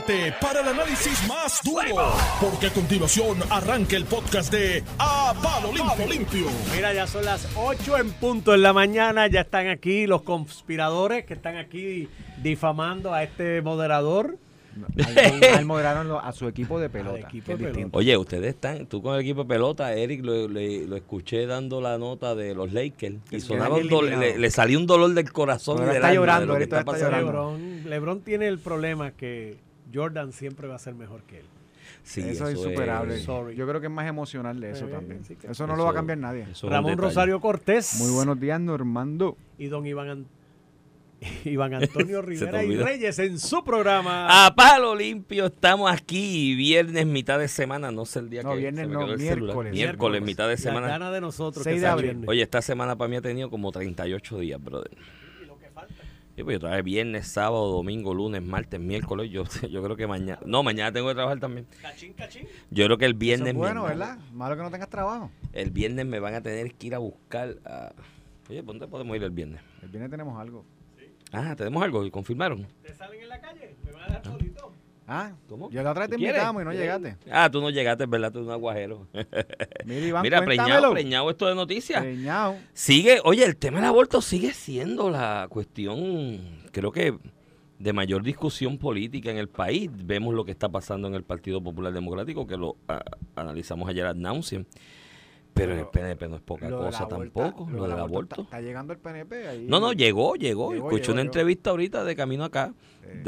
prepárate para el análisis más duro, porque a continuación arranca el podcast de A Palo Limpio. Limpio. Mira, ya son las 8 en punto en la mañana, ya están aquí los conspiradores que están aquí difamando a este moderador. Al, al moderaron lo- a su equipo de pelota. Equipo de. Oye, ustedes están, tú con el equipo de pelota, Eric lo, le- lo escuché dando la nota de los Lakers y sonaba un dolor, le, le salió un dolor del corazón Ahora y del está alma de llorando, lo que ahorita está está pasando. llorando. Lebron, Lebron tiene el problema que Jordan siempre va a ser mejor que él. Sí, eso, es insuperable. Sorry. Yo creo que es más emocional de eso también. sí que- Eso no lo va a cambiar nadie. es Ramón. Rosario Cortés. Muy buenos días, Normando. Y don Iván, An- Iván Antonio Rivera y. Reyes en su programa. A palo limpio, estamos aquí, viernes, mitad de semana, no sé el día No, que viernes se me no, quedó el celular. miércoles. Miércoles, mitad de La semana. gana de nosotros. 6 que de. Oye, esta semana para mí ha tenido como 38 días, brother. Sí, pues yo trabajé viernes, sábado, domingo, lunes, martes, miércoles. Yo, yo creo que mañana. No, mañana tengo que trabajar también. Cachín, cachín. Yo creo que el Eso viernes. es mi bueno, ¿verdad? Malo que no tengas trabajo. El viernes me van a tener que ir a buscar a. Oye, ¿dónde podemos ir el viernes? El viernes tenemos algo. Ah, tenemos algo y confirmaron. ¿Te salen en la calle? ¿Me van a dejar solito? Ah, ¿Cómo? yo la otra vez te invitamos y no llegaste. Ah, tú no llegaste, ¿verdad? Tú eres un aguajero. Mira, Iván, Mira, preñado, preñado esto de noticias. Preñado. Sigue, oye, el tema del aborto sigue siendo la cuestión, creo que de mayor discusión política en el país. Vemos lo que está pasando en el Partido Popular Democrático, que lo ah, analizamos ayer ad nauseam. Pero en el PNP no es poca cosa tampoco, lo del aborto. Está, está llegando el PNP ahí. No, no, llegó, llegó. Escuché una entrevista ahorita de camino acá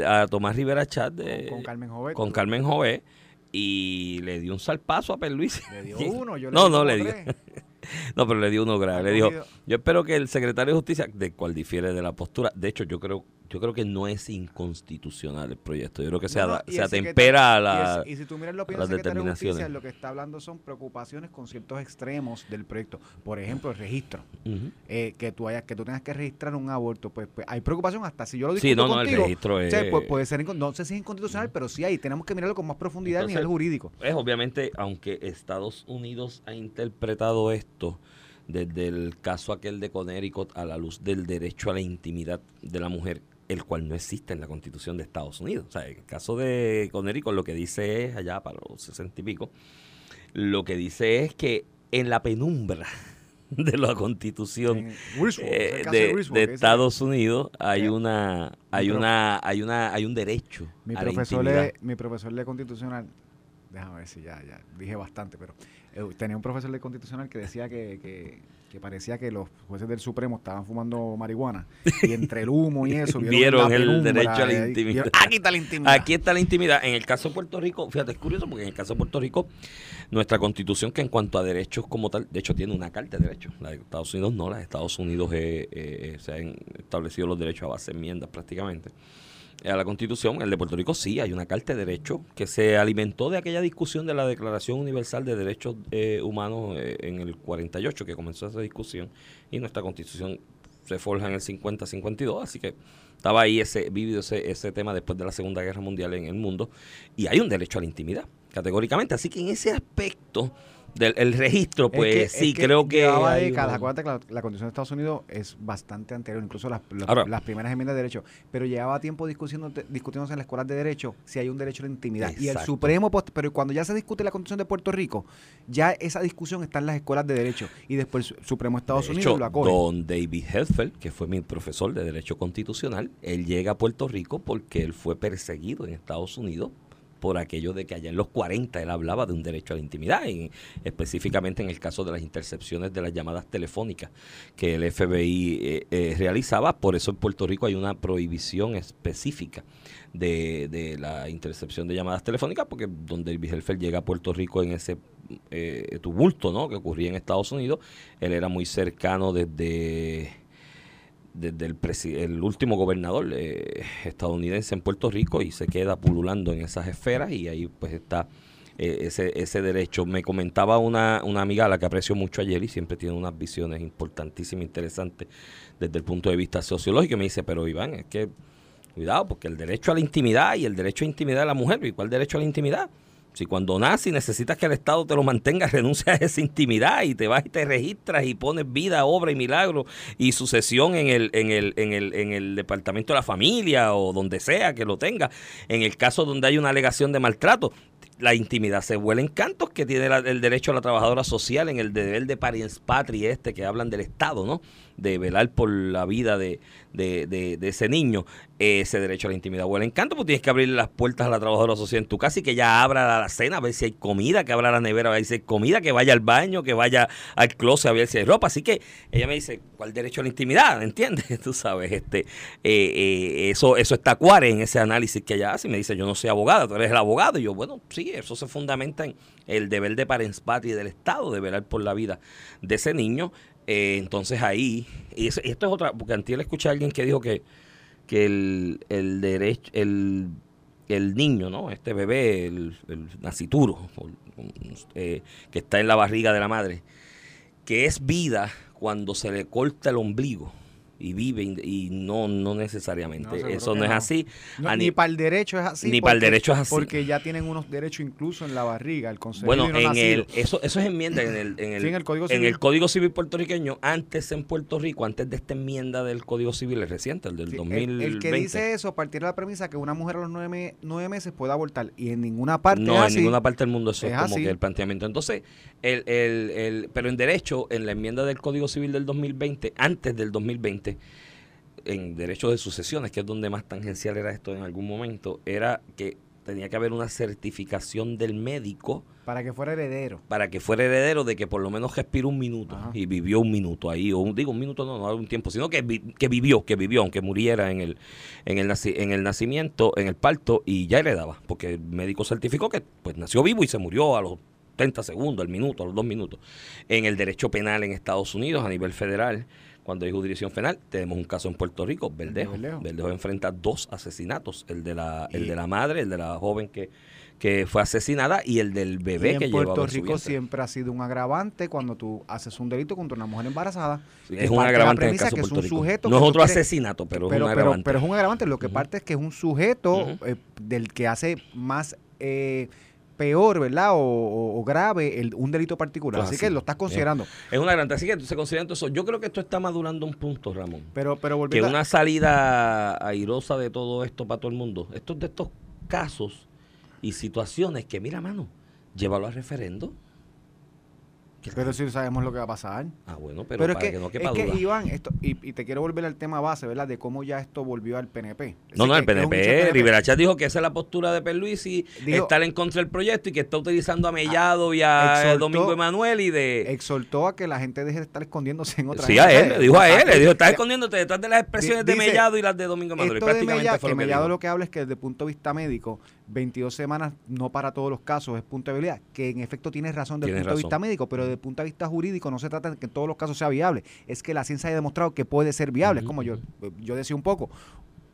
a Tomás Rivera Chat de, con, Carmen Jovet. con Carmen Jové y le dio un salpazo a Perluis. Le dio uno, yo le No, no, le dio. No, pero le dio uno grave. Le dijo, yo espero que el secretario de Justicia, de cual difiere de la postura, de hecho yo creo yo creo que no es inconstitucional el proyecto. Yo creo que se, No, no, ada- y se atempera a la... Y, es- y si tú miras la opinión de Justicia, lo que está hablando son preocupaciones con ciertos extremos del proyecto. Por ejemplo, el registro. Ujú. Eh, que tú hayas, que tú tengas que registrar un aborto, pues, pues, hay preocupación hasta si yo lo discuto Sí, no, no, el contigo. registro o sea, es- pu- puede ser, no sé si es inconstitucional, pero sí hay, tenemos que mirarlo con más profundidad a Entonces, nivel jurídico. Es obviamente, aunque Estados Unidos ha interpretado esto desde el caso aquel de Connecticut a la luz del derecho a la intimidad de la mujer, el cual no existe en la constitución de Estados Unidos. O sea, en el caso de Connecticut lo que dice es, allá para los sesenta y pico, lo que dice es que en la penumbra de la constitución eh, de, Estados Unidos hay una hay una hay una hay un derecho Mi a la profesor, intimidad. de, mi profesor de constitucional, déjame ver si ya, ya dije bastante, pero eh, tenía un profesor de constitucional que decía que, que, que parecía que los jueces del Supremo estaban fumando marihuana y entre el humo y eso Vieron la el derecho a la intimidad. vieron, Aquí está la intimidad. Aquí está la intimidad. En el caso de Puerto Rico, fíjate, es curioso porque en el caso de Puerto Rico, nuestra constitución que en cuanto a derechos como tal, de hecho tiene una carta de derechos. La de Estados Unidos no, la de Estados Unidos eh, eh, se han establecido los derechos a base de enmiendas prácticamente. A la constitución, el de Puerto Rico sí, hay una carta de derechos que se alimentó de aquella discusión de la Declaración Universal de Derechos eh, Humanos eh, en el 48, que comenzó esa discusión, y nuestra constitución se forja en el 50-52, así que estaba ahí ese vívido ese, ese tema después de la Segunda Guerra Mundial en el mundo, y hay un derecho a la intimidad, categóricamente, así que en ese aspecto del el registro, Es pues que- sí, es que creo que... Llevaba décadas. una- Acuérdate que la, la Constitución de Estados Unidos es bastante anterior, incluso las, las- Ahora- las primeras enmiendas de derecho. Pero llevaba tiempo discutiendo, discutiéndose en las escuelas de derecho si hay un derecho a la intimidad. Y el. Supremo, post- pero cuando ya se discute la Constitución de Puerto Rico, ya esa discusión está en las escuelas de derecho. Y después el Su- Supremo de Estados De Unidos hecho, lo acoge. Don David Hedfeld, que fue mi profesor de Derecho Constitucional, él llega a Puerto Rico porque él fue perseguido en Estados Unidos por aquello de que allá en los 40 él hablaba de un derecho a la intimidad, en- específicamente en el caso de las intercepciones de las llamadas telefónicas que el FBI eh, eh, realizaba. Por eso en Puerto Rico hay una prohibición específica de, la intercepción de llamadas telefónicas, porque don David Helfeld llega a Puerto Rico en ese eh, tumulto ¿no? que ocurría en Estados Unidos. Él era muy cercano desde desde el, el último gobernador eh, estadounidense en Puerto Rico y se queda pululando en esas esferas y ahí pues está eh, ese, ese derecho. Me comentaba una, una amiga a la que aprecio mucho ayer y siempre tiene unas visiones importantísimas, interesantes desde el punto de vista sociológico me dice, pero Iván, es que cuidado porque el derecho a la intimidad y el derecho a intimidad de la mujer, ¿y cuál derecho a la intimidad? Si cuando naces necesitas que el Estado te lo mantenga, renuncia a esa intimidad y te vas y te registras y pones vida, obra y milagro y sucesión en el, en el, en el, en el departamento de la familia o donde sea que lo tenga. En el caso donde hay una alegación de maltrato, la intimidad se vuela en cantos que tiene el derecho a la trabajadora social en el deber de pariens patria este que hablan del Estado, ¿no? De velar por la vida de, de, de- de ese niño. Ese derecho a la intimidad vuela en canto, pues tienes que abrirle las puertas a la trabajadora social en tu casa y que ella abra la cena a ver si hay comida, que abra la nevera a ver si hay comida, que vaya al baño, que vaya al closet a ver si hay ropa. Así que ella me dice, ¿cuál derecho a la intimidad? ¿Entiendes? Tú sabes, este, eh, eh, eso, eso está cuare en ese análisis que ella hace y me dice, yo no soy abogada, tú eres el abogado. Y yo, bueno, sí, eso se fundamenta en el deber de parens patria del Estado de velar por la vida de ese niño. Eh, entonces ahí, y, esto es otra, porque antes le escuché a alguien que dijo que, que el, el derecho, el, el niño, ¿no? Este bebé, el, nacituro, eh, que está en la barriga de la madre, que es vida cuando se le corta el ombligo y vive y, no no necesariamente No, eso no es no. así No, A ni ni- para el derecho es así. ni pa'l porque- derecho es así. Porque ya tienen unos derechos incluso en la barriga, el concebido bueno en nacido. el eso eso es enmienda en el en el, Sí, en el Código en Civil. el Código Civil puertorriqueño antes en Puerto Rico antes de esta enmienda del Código Civil es reciente el del Sí, el- 2020 el, que dice eso partiera de la premisa que una mujer a los nueve, nueve meses puede abortar y en ninguna parte no, es en así. ninguna parte del mundo eso es, Es como así. que el planteamiento. Entonces, el, el, el, pero en derecho, en la enmienda del Código Civil del 2020, antes del 2020, en derecho de sucesiones, que es donde más tangencial era esto en algún momento, era que tenía que haber una certificación del médico para que fuera heredero. para que fuera heredero de que por lo menos respiró un minuto Ajá. y vivió un minuto ahí, o un, digo un minuto no, no un tiempo, sino que, vi- que vivió, que vivió, aunque muriera en el, en, el naci- en el nacimiento, en el parto, y ya heredaba, porque el médico certificó que pues nació vivo y se murió a los 30 segundos, al minuto, a los dos minutos. En el derecho penal en Estados Unidos, a nivel federal, cuando hay jurisdicción penal, tenemos un caso en Puerto Rico, Verdejo. Verdejo. Verdejo enfrenta dos asesinatos, el de la, el Y- de la madre, el de la joven que, que fue asesinada y el del Y bebé en que llevaba Puerto Rico siempre ha sido un agravante cuando tú haces un delito contra una mujer embarazada. Sí, es un agravante en el caso que es un Puerto Rico. sujeto No es otro quieres- asesinato, pero, es un agravante. pero es un agravante. Lo que parte es que es un sujeto eh, del que hace más eh, peor, ¿verdad? O, o- o grave el- un delito particular. Pues así, así. que lo estás considerando. Es una agravante. Así que se considera eso. Yo creo que esto está madurando un punto, Ramón. Pero, pero Que volviendo a- una salida airosa de todo esto para todo el mundo. Estos de estos casos y situaciones que, mira, mano, llévalo a referendo. ¿Qué Pero sí sabemos lo que va a pasar. Ah, bueno, pero, Pero, es para que, que, no es quepa que duda. Iván, esto, y, y te quiero volver al tema base, ¿verdad? De cómo ya esto volvió al PNP. Es No, no, que- que es hecho PNP, del Rivera Chat dijo que esa es la postura de Perluisi, Dijo- estar en contra del proyecto y que está utilizando a Mellado y a exhortó- Domingo Emanuel y de... Exhortó a que la gente deje de estar escondiéndose en otra Sí, a él, le dijo a él, le dijo, estás Ya- escondiéndote detrás de las expresiones de Dice, Mellado y las de Domingo Emanuel. Y Esto de prácticamente Mellado, fue que lo que Mellado dijo. lo que habla es que desde el punto de vista médico, 22 semanas no para todos los casos es punto de habilidad, que en efecto tienes razón desde el punto de vista médico, pero desde el punto de vista jurídico no se trata de que en todos los casos sea viable, es que la ciencia haya demostrado que puede ser viable, es como yo, yo decía un poco,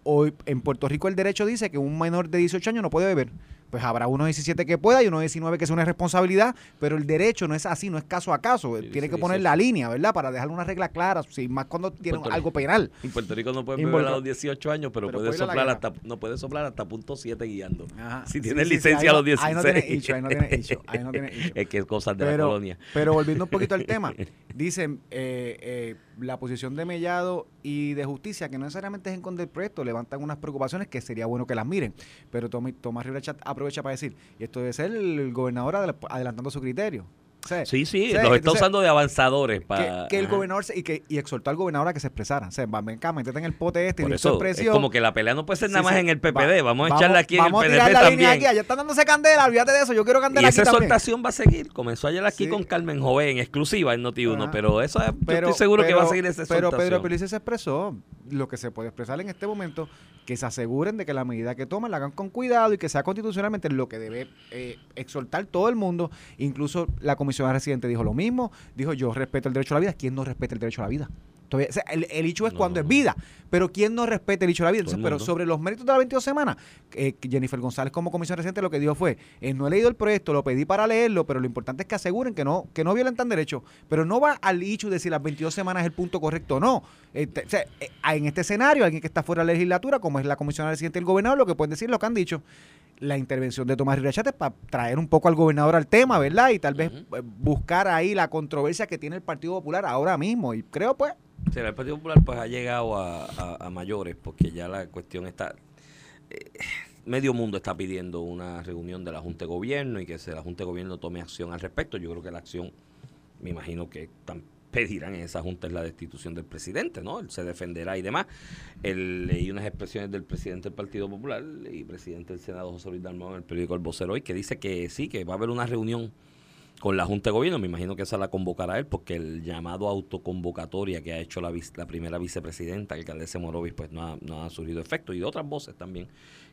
hoy en Puerto Rico el derecho dice que un menor de 18 años no puede beber. Pues habrá unos 17 que pueda y unos 19 que sea una responsabilidad, pero el derecho no es así, no es caso a caso. Sí, Tiene sí, que poner sí. la línea, ¿verdad? Para dejar una regla clara, más cuando tiene Puerto algo penal. En Puerto Rico no puede beber a los 18 años, pero, Pero puede soplar hasta no puede soplar hasta punto 7 guiando. Ajá. Si tienes licencia a los 16. ahí no tiene issue, ahí no tiene ahí no tiene es que es cosas de la colonia. pero volviendo un poquito al tema, dicen eh, eh, la posición de Mellado y de Justicia, que no necesariamente es en contra del proyecto, levantan unas preocupaciones que sería bueno que las miren. Pero Tomás, Rivera aprovecha para decir, y esto debe ser el gobernador adel- adelantando su criterio. Sea, Sí, sí, los está usando de avanzadores que, para... que el ajá. gobernador se- y que y exhortó al gobernador a que se expresara. O sea, va, ven acá, métete en el pote este y Por su eso, es como que la pelea no puede ser Sí, nada más sí. en el PPD, Va- vamos a echarla aquí en el vamos a tirar la línea también. aquí, allá están dándose candela, olvídate de eso, yo quiero Y candela esa aquí también. exhortación va a seguir. Comenzó ayer aquí Sí. con Carmen Joven, en exclusiva en Noti1, Ajá. pero eso es- yo estoy seguro que va a seguir esa Pero exhortación. Pedro Pelice se expresó lo que se puede expresar en este momento, que se aseguren de que la medida que toman la hagan con cuidado y que sea constitucionalmente lo que debe eh, exhortar todo el mundo. Incluso la comisionada residente dijo lo mismo, dijo yo respeto el derecho a la vida. ¿Quién no respeta el derecho a la vida? Todavía- o sea, el, el hecho es No, cuando no, es vida, pero ¿quién no respeta el hecho de la vida? Entonces, pero sobre los méritos de las 22 semanas, eh, Jennifer González como comisión residente lo que dijo fue, eh, no he leído el proyecto, lo pedí para leerlo, pero lo importante es que aseguren que no que no violentan derechos, pero no va al hecho de si las 22 semanas es el punto correcto o no. O sea, eh, en este escenario, alguien que está fuera de la legislatura, como es la comisión residente del gobernador, lo que pueden decir es lo que han dicho. La intervención de Tomás Rivera para traer un poco al gobernador al tema, ¿verdad? Y tal vez eh, buscar ahí la controversia que tiene el Partido Popular ahora mismo. Y creo, pues, Sí, el Partido Popular pues ha llegado a, a- a mayores porque ya la cuestión está... eh, medio mundo está pidiendo una reunión de la Junta de Gobierno y que se, la Junta de Gobierno tome acción al respecto. Yo creo que la acción, me imagino que tan- pedirán en esa Junta es la destitución del presidente, ¿no? Él se defenderá y demás. El- leí unas expresiones del presidente del Partido Popular y presidente del Senado, José Luis Dalmau, en el periódico El Vocero hoy, que dice que sí, que va a haber una reunión con la Junta de Gobierno, me imagino que esa la convocará él, porque el llamado autoconvocatoria que ha hecho la, primera vicepresidenta, el alcaldesa Morovis, pues no ha, no ha surgido efecto, y otras voces también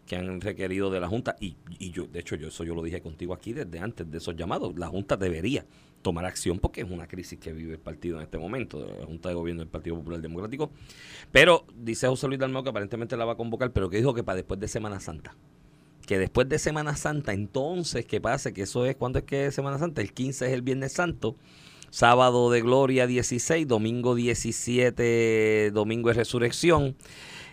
que han requerido de la Junta, y, y yo, de hecho, yo eso yo lo dije contigo aquí desde antes de esos llamados, la Junta debería tomar acción porque es una crisis que vive el partido en este momento, la Junta de Gobierno del Partido Popular Democrático, pero dice José Luis Dalmau que aparentemente la va a convocar, pero que dijo que para después de Semana Santa. Que después de Semana Santa, entonces que pase, que eso es, ¿cuándo es que es Semana Santa? El 15 es el Viernes Santo, sábado de Gloria 16, domingo 17, domingo es Resurrección,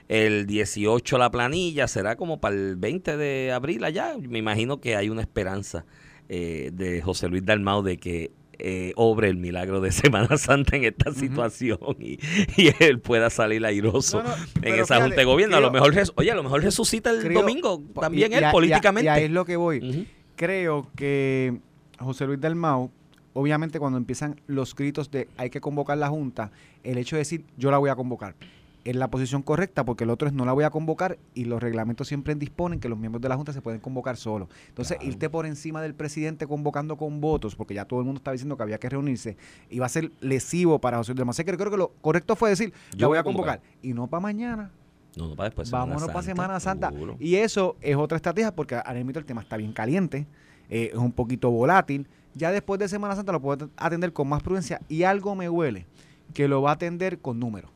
el 18 la planilla, será como para el 20 de abril allá, me imagino que hay una esperanza eh, de José Luis Dalmau de que eh, obre el milagro de Semana Santa en esta situación y, y él pueda salir airoso No, no, en esa Junta de Gobierno. A lo mejor, oye, a lo mejor resucita el creo- domingo también y él a- y a- políticamente. Y es lo que voy. Creo que José Luis Dalmau, obviamente cuando empiezan los gritos de hay que convocar la Junta, el hecho de decir yo la voy a convocar es la posición correcta porque el otro es no la voy a convocar y los reglamentos siempre disponen que los miembros de la Junta se pueden convocar solos. Entonces, Claro. irte por encima del presidente convocando con votos, porque ya todo el mundo estaba diciendo que había que reunirse, iba a ser lesivo para José Luis. Así que creo que lo correcto fue decir, Yo la voy a convocar. convocar. Y no para mañana, No, no, para después. Vámonos para Semana Santa. seguro. Y eso es otra estrategia porque ahora mismo el tema está bien caliente, eh, es un poquito volátil. Ya después de Semana Santa lo puedo atender con más prudencia y algo me huele que lo va a atender con números.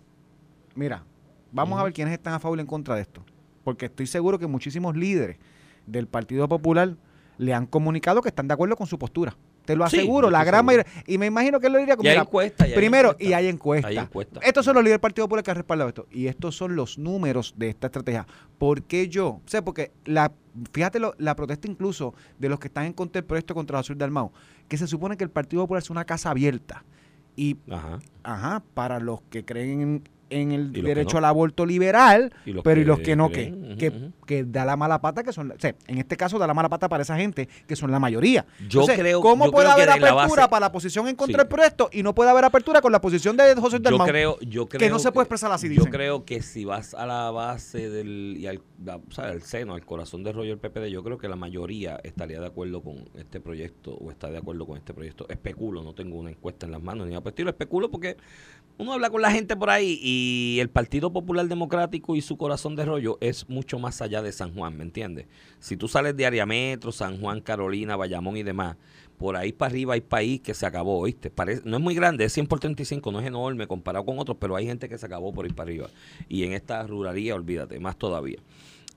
Mira, vamos a ver quiénes están a favor y en contra de esto. Porque estoy seguro que muchísimos líderes del Partido Popular le han comunicado que están de acuerdo con su postura. Te lo aseguro, la gran seguro. mayoría. Y me imagino que él lo diría como, Y hay mira, encuestas. y hay Primero, y hay encuestas. Hay encuestas. Estos son los líderes del Partido Popular que han respaldado esto. Y estos son los números de esta estrategia. ¿Por qué yo? O sea, porque la, fíjate lo- la protesta incluso de los que están en contra del proyecto contra José Luis Dalmau, que se supone que el Partido Popular es una casa abierta. Y, Ajá. ajá, para los que creen en, el que derecho no. al aborto liberal, Y pero y que los que no, que, que, que da la mala pata, que son, o sea, en este caso da la mala pata para esa gente, que son la mayoría. Yo Entonces, creo- ¿Cómo yo puede creo que haber apertura base- para la posición en contra Sí. del proyecto y no puede haber apertura con la posición de José Luis Yo creo, yo creo no se puede expresar así, Yo dicen. creo que si vas a la base del y al, o sea, al seno, al corazón de rollo del PPD, yo creo que la mayoría estaría de acuerdo con este proyecto o está de acuerdo con este proyecto. Especulo, no tengo una encuesta en las manos ni estilo, especulo porque uno habla con la gente por ahí y el Partido Popular Democrático y su corazón de rollo es mucho más allá de San Juan, ¿me entiendes? Si tú sales de Área Metro, San Juan, Carolina, Bayamón y demás, por ahí para arriba hay país que se acabó, ¿oíste? Parece, no es muy grande, es 100 por 35, no es enorme comparado con otros, pero hay gente que se acabó por ir para arriba. Y en esta ruralía, olvídate, más todavía.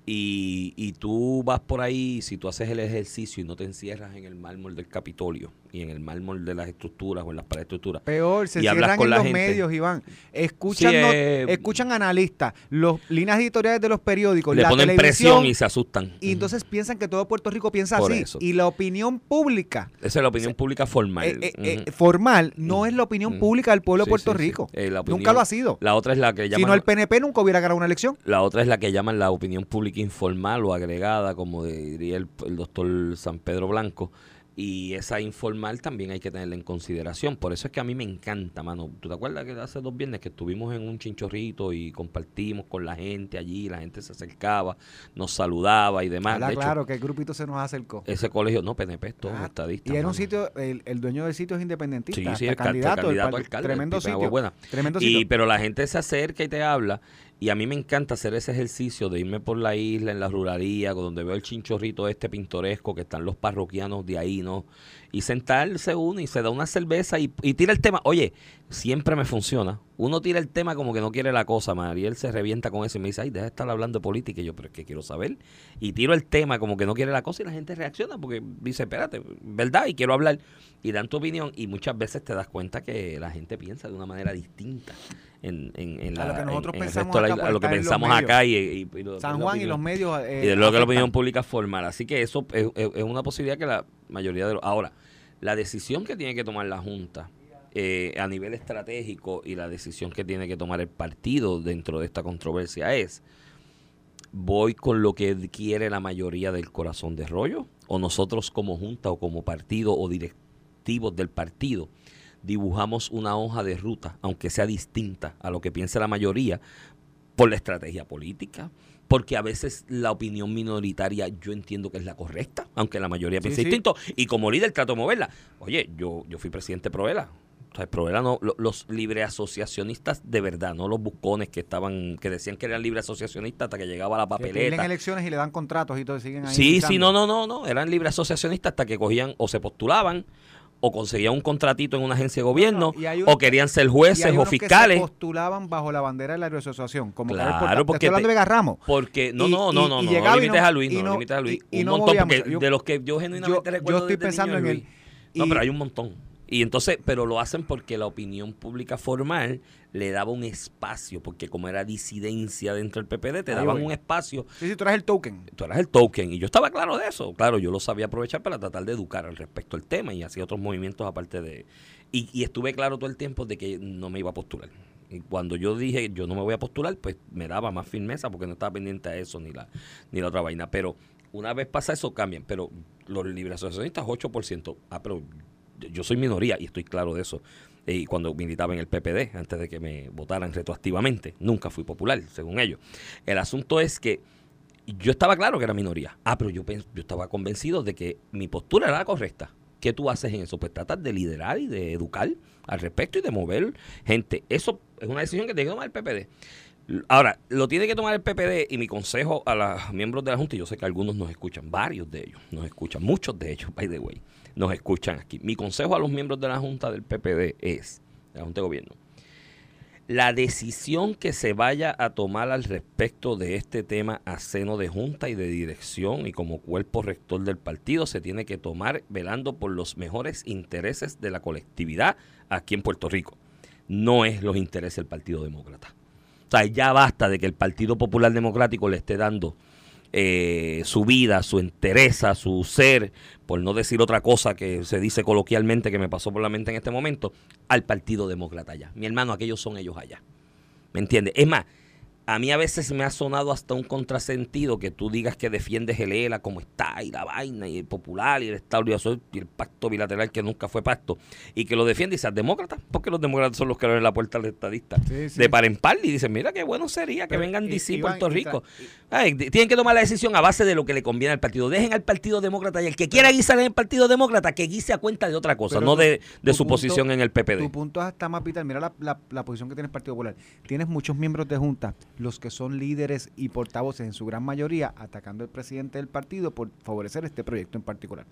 Y, y tú vas por ahí, si tú haces el ejercicio y no te encierras en el mármol del Capitolio y en el mármol de las estructuras o en las paredes estructuras, Peor, se cierran con en los gente. medios, Iván. Escuchan, Sí, eh, escuchan analistas, los líneas editoriales de los periódicos, le la ponen presión y se asustan. y entonces piensan que todo Puerto Rico piensa Por así. eso. Y la opinión pública Esa es la opinión pública formal. eh, eh, formal no es la opinión pública del pueblo de Sí, Puerto sí. Rico. Nunca lo ha sido. La otra es la que Si llaman no, el PNP nunca hubiera ganado una elección. La otra es la que llaman la opinión pública informal o agregada, como diría el, el doctor San Pedro Blanco. Y esa informal también hay que tenerla en consideración. Por eso es que a mí me encanta, mano. ¿Tú te acuerdas que hace dos viernes que estuvimos en un chinchorrito y compartimos con la gente allí? La gente se acercaba, nos saludaba y demás. Habla De hecho, claro que el grupito se nos acercó. ese colegio, no, PNP, es todo Ah, estadista. y era un sitio, el, el dueño del sitio es independentista, Sí, sí, el ca- candidato, del candidato a alcalde, tremendo sitio. Tremendo Y, sitio. pero la gente se acerca y te habla. Y a mí me encanta hacer ese ejercicio de irme por la isla, en la ruralía, donde veo el chinchorrito este pintoresco, que están los parroquianos de ahí, ¿no? Y sentarse uno y se da una cerveza y, tira el tema. Oye, siempre me funciona. Uno tira el tema como que no quiere la cosa. Mariel se revienta con eso y me dice, ay, deja de estar hablando de política. Y yo, pero es que quiero saber. Y tiro el tema como que no quiere la cosa y la gente reacciona porque dice, espérate, ¿verdad? Y quiero hablar. Y dan tu opinión y muchas veces te das cuenta que la gente piensa de una manera distinta en, en, en A lo la- que nosotros pensamos la- acá a lo que pensamos acá y, y- y lo- San la Juan y los medios. eh, y de lo que la opinión pública formal. Así que eso es, es- es una posibilidad que la mayoría de los... Ahora, la decisión que tiene que tomar la Junta eh, a nivel estratégico y la decisión que tiene que tomar el partido dentro de esta controversia es, ¿voy con lo que quiere la mayoría del corazón de rollo? ¿O nosotros como Junta o como partido o directivos del partido dibujamos una hoja de ruta, aunque sea distinta a lo que piensa la mayoría, por la estrategia política, porque a veces la opinión minoritaria yo entiendo que es la correcta, aunque la mayoría Sí, piensa sí. distinto, y como líder trato de moverla. Oye, yo, yo fui presidente de Proela. O sea, Proela no, lo- los libre asociacionistas de verdad, no los buscones que estaban, que decían que eran libre asociacionistas hasta que llegaba la Que papeleta. elecciones y le dan contratos y todo, siguen ahí. Sí, sí, no, no, no, no, eran libre asociacionistas hasta que cogían o se postulaban o conseguían un contratito en una agencia de gobierno No, o querían ser jueces o unos que se fiscales. postulaban bajo la bandera de la asociación. Como Claro, porque Te estoy hablando de Vega Ramos. Porque, no, Y- no, no, no, y no, no limites a Luis, no, no- limites a Luis. un montón, porque Yo- de los que yo genuinamente yo recuerdo estoy desde pensando niño en Luis. No, pero hay un montón. Y entonces, pero lo hacen porque la opinión pública formal le daba un espacio, porque como era disidencia dentro del PPD, te Ahí daban voy. un espacio Sí, sí, tú eres el token. tú eras el token y yo estaba claro de eso. Claro, yo lo sabía aprovechar para tratar de educar al respecto al tema y hacía otros movimientos aparte de... Y, y estuve claro todo el tiempo de que no me iba a postular. Y cuando yo dije yo no me voy a postular, pues me daba más firmeza porque no estaba pendiente a eso ni la, ni la otra vaina. Pero una vez pasa eso, cambian. Pero los libres asociacionistas, 8%. Ah, pero yo soy minoría y estoy claro de eso. Eh, Y cuando militaba en el PPD, antes de que me votaran retroactivamente, nunca fui popular, según ellos. El asunto es que yo estaba claro que era minoría. Ah, pero yo, yo estaba convencido de que mi postura era la correcta. ¿Qué tú haces en eso? Pues tratas de liderar y de educar al respecto y de mover gente. Eso es una decisión que tiene que tomar el PPD. Ahora, lo tiene que tomar el PPD y mi consejo a los miembros de la Junta, y yo sé que algunos nos escuchan, varios de ellos nos escuchan, muchos de ellos, by the way, nos escuchan aquí. Mi consejo a los miembros de la Junta del PPD es, la Junta de Gobierno, la decisión que se vaya a tomar al respecto de este tema a seno de junta y de dirección y como cuerpo rector del partido se tiene que tomar velando por los mejores intereses de la colectividad aquí en Puerto Rico. No es los intereses del Partido Demócrata. O sea, ya basta de que el Partido Popular Democrático le esté dando eh, su vida, su entereza, su ser, por no decir otra cosa que se dice coloquialmente que me pasó por la mente en este momento, al Partido Demócrata allá. Mi hermano, aquellos son ellos allá. ¿Me entiendes? Es más, a mí a veces me ha sonado hasta un contrasentido que tú digas que defiendes el ELA como está y la vaina y el popular y el Estado y el pacto bilateral que nunca fue pacto y que lo defiende y seas demócrata, porque los demócratas son los que abren la puerta al estadista Sí, sí. de par en par y dicen, mira qué bueno sería que Pero, vengan DC Puerto y tra- Rico. Ay, tienen que tomar la decisión a base de lo que le conviene al partido. Dejen al Partido Demócrata y el que quiera guisar en el Partido Demócrata, que guise a cuenta de otra cosa, Pero no tu- de, de tu su punto- posición en el PPD. Tu punto está más vital. Mira la, la- la posición que tiene el Partido Popular. Tienes muchos miembros de Junta, los que son líderes y portavoces en su gran mayoría, atacando al presidente del partido por favorecer este proyecto en particular.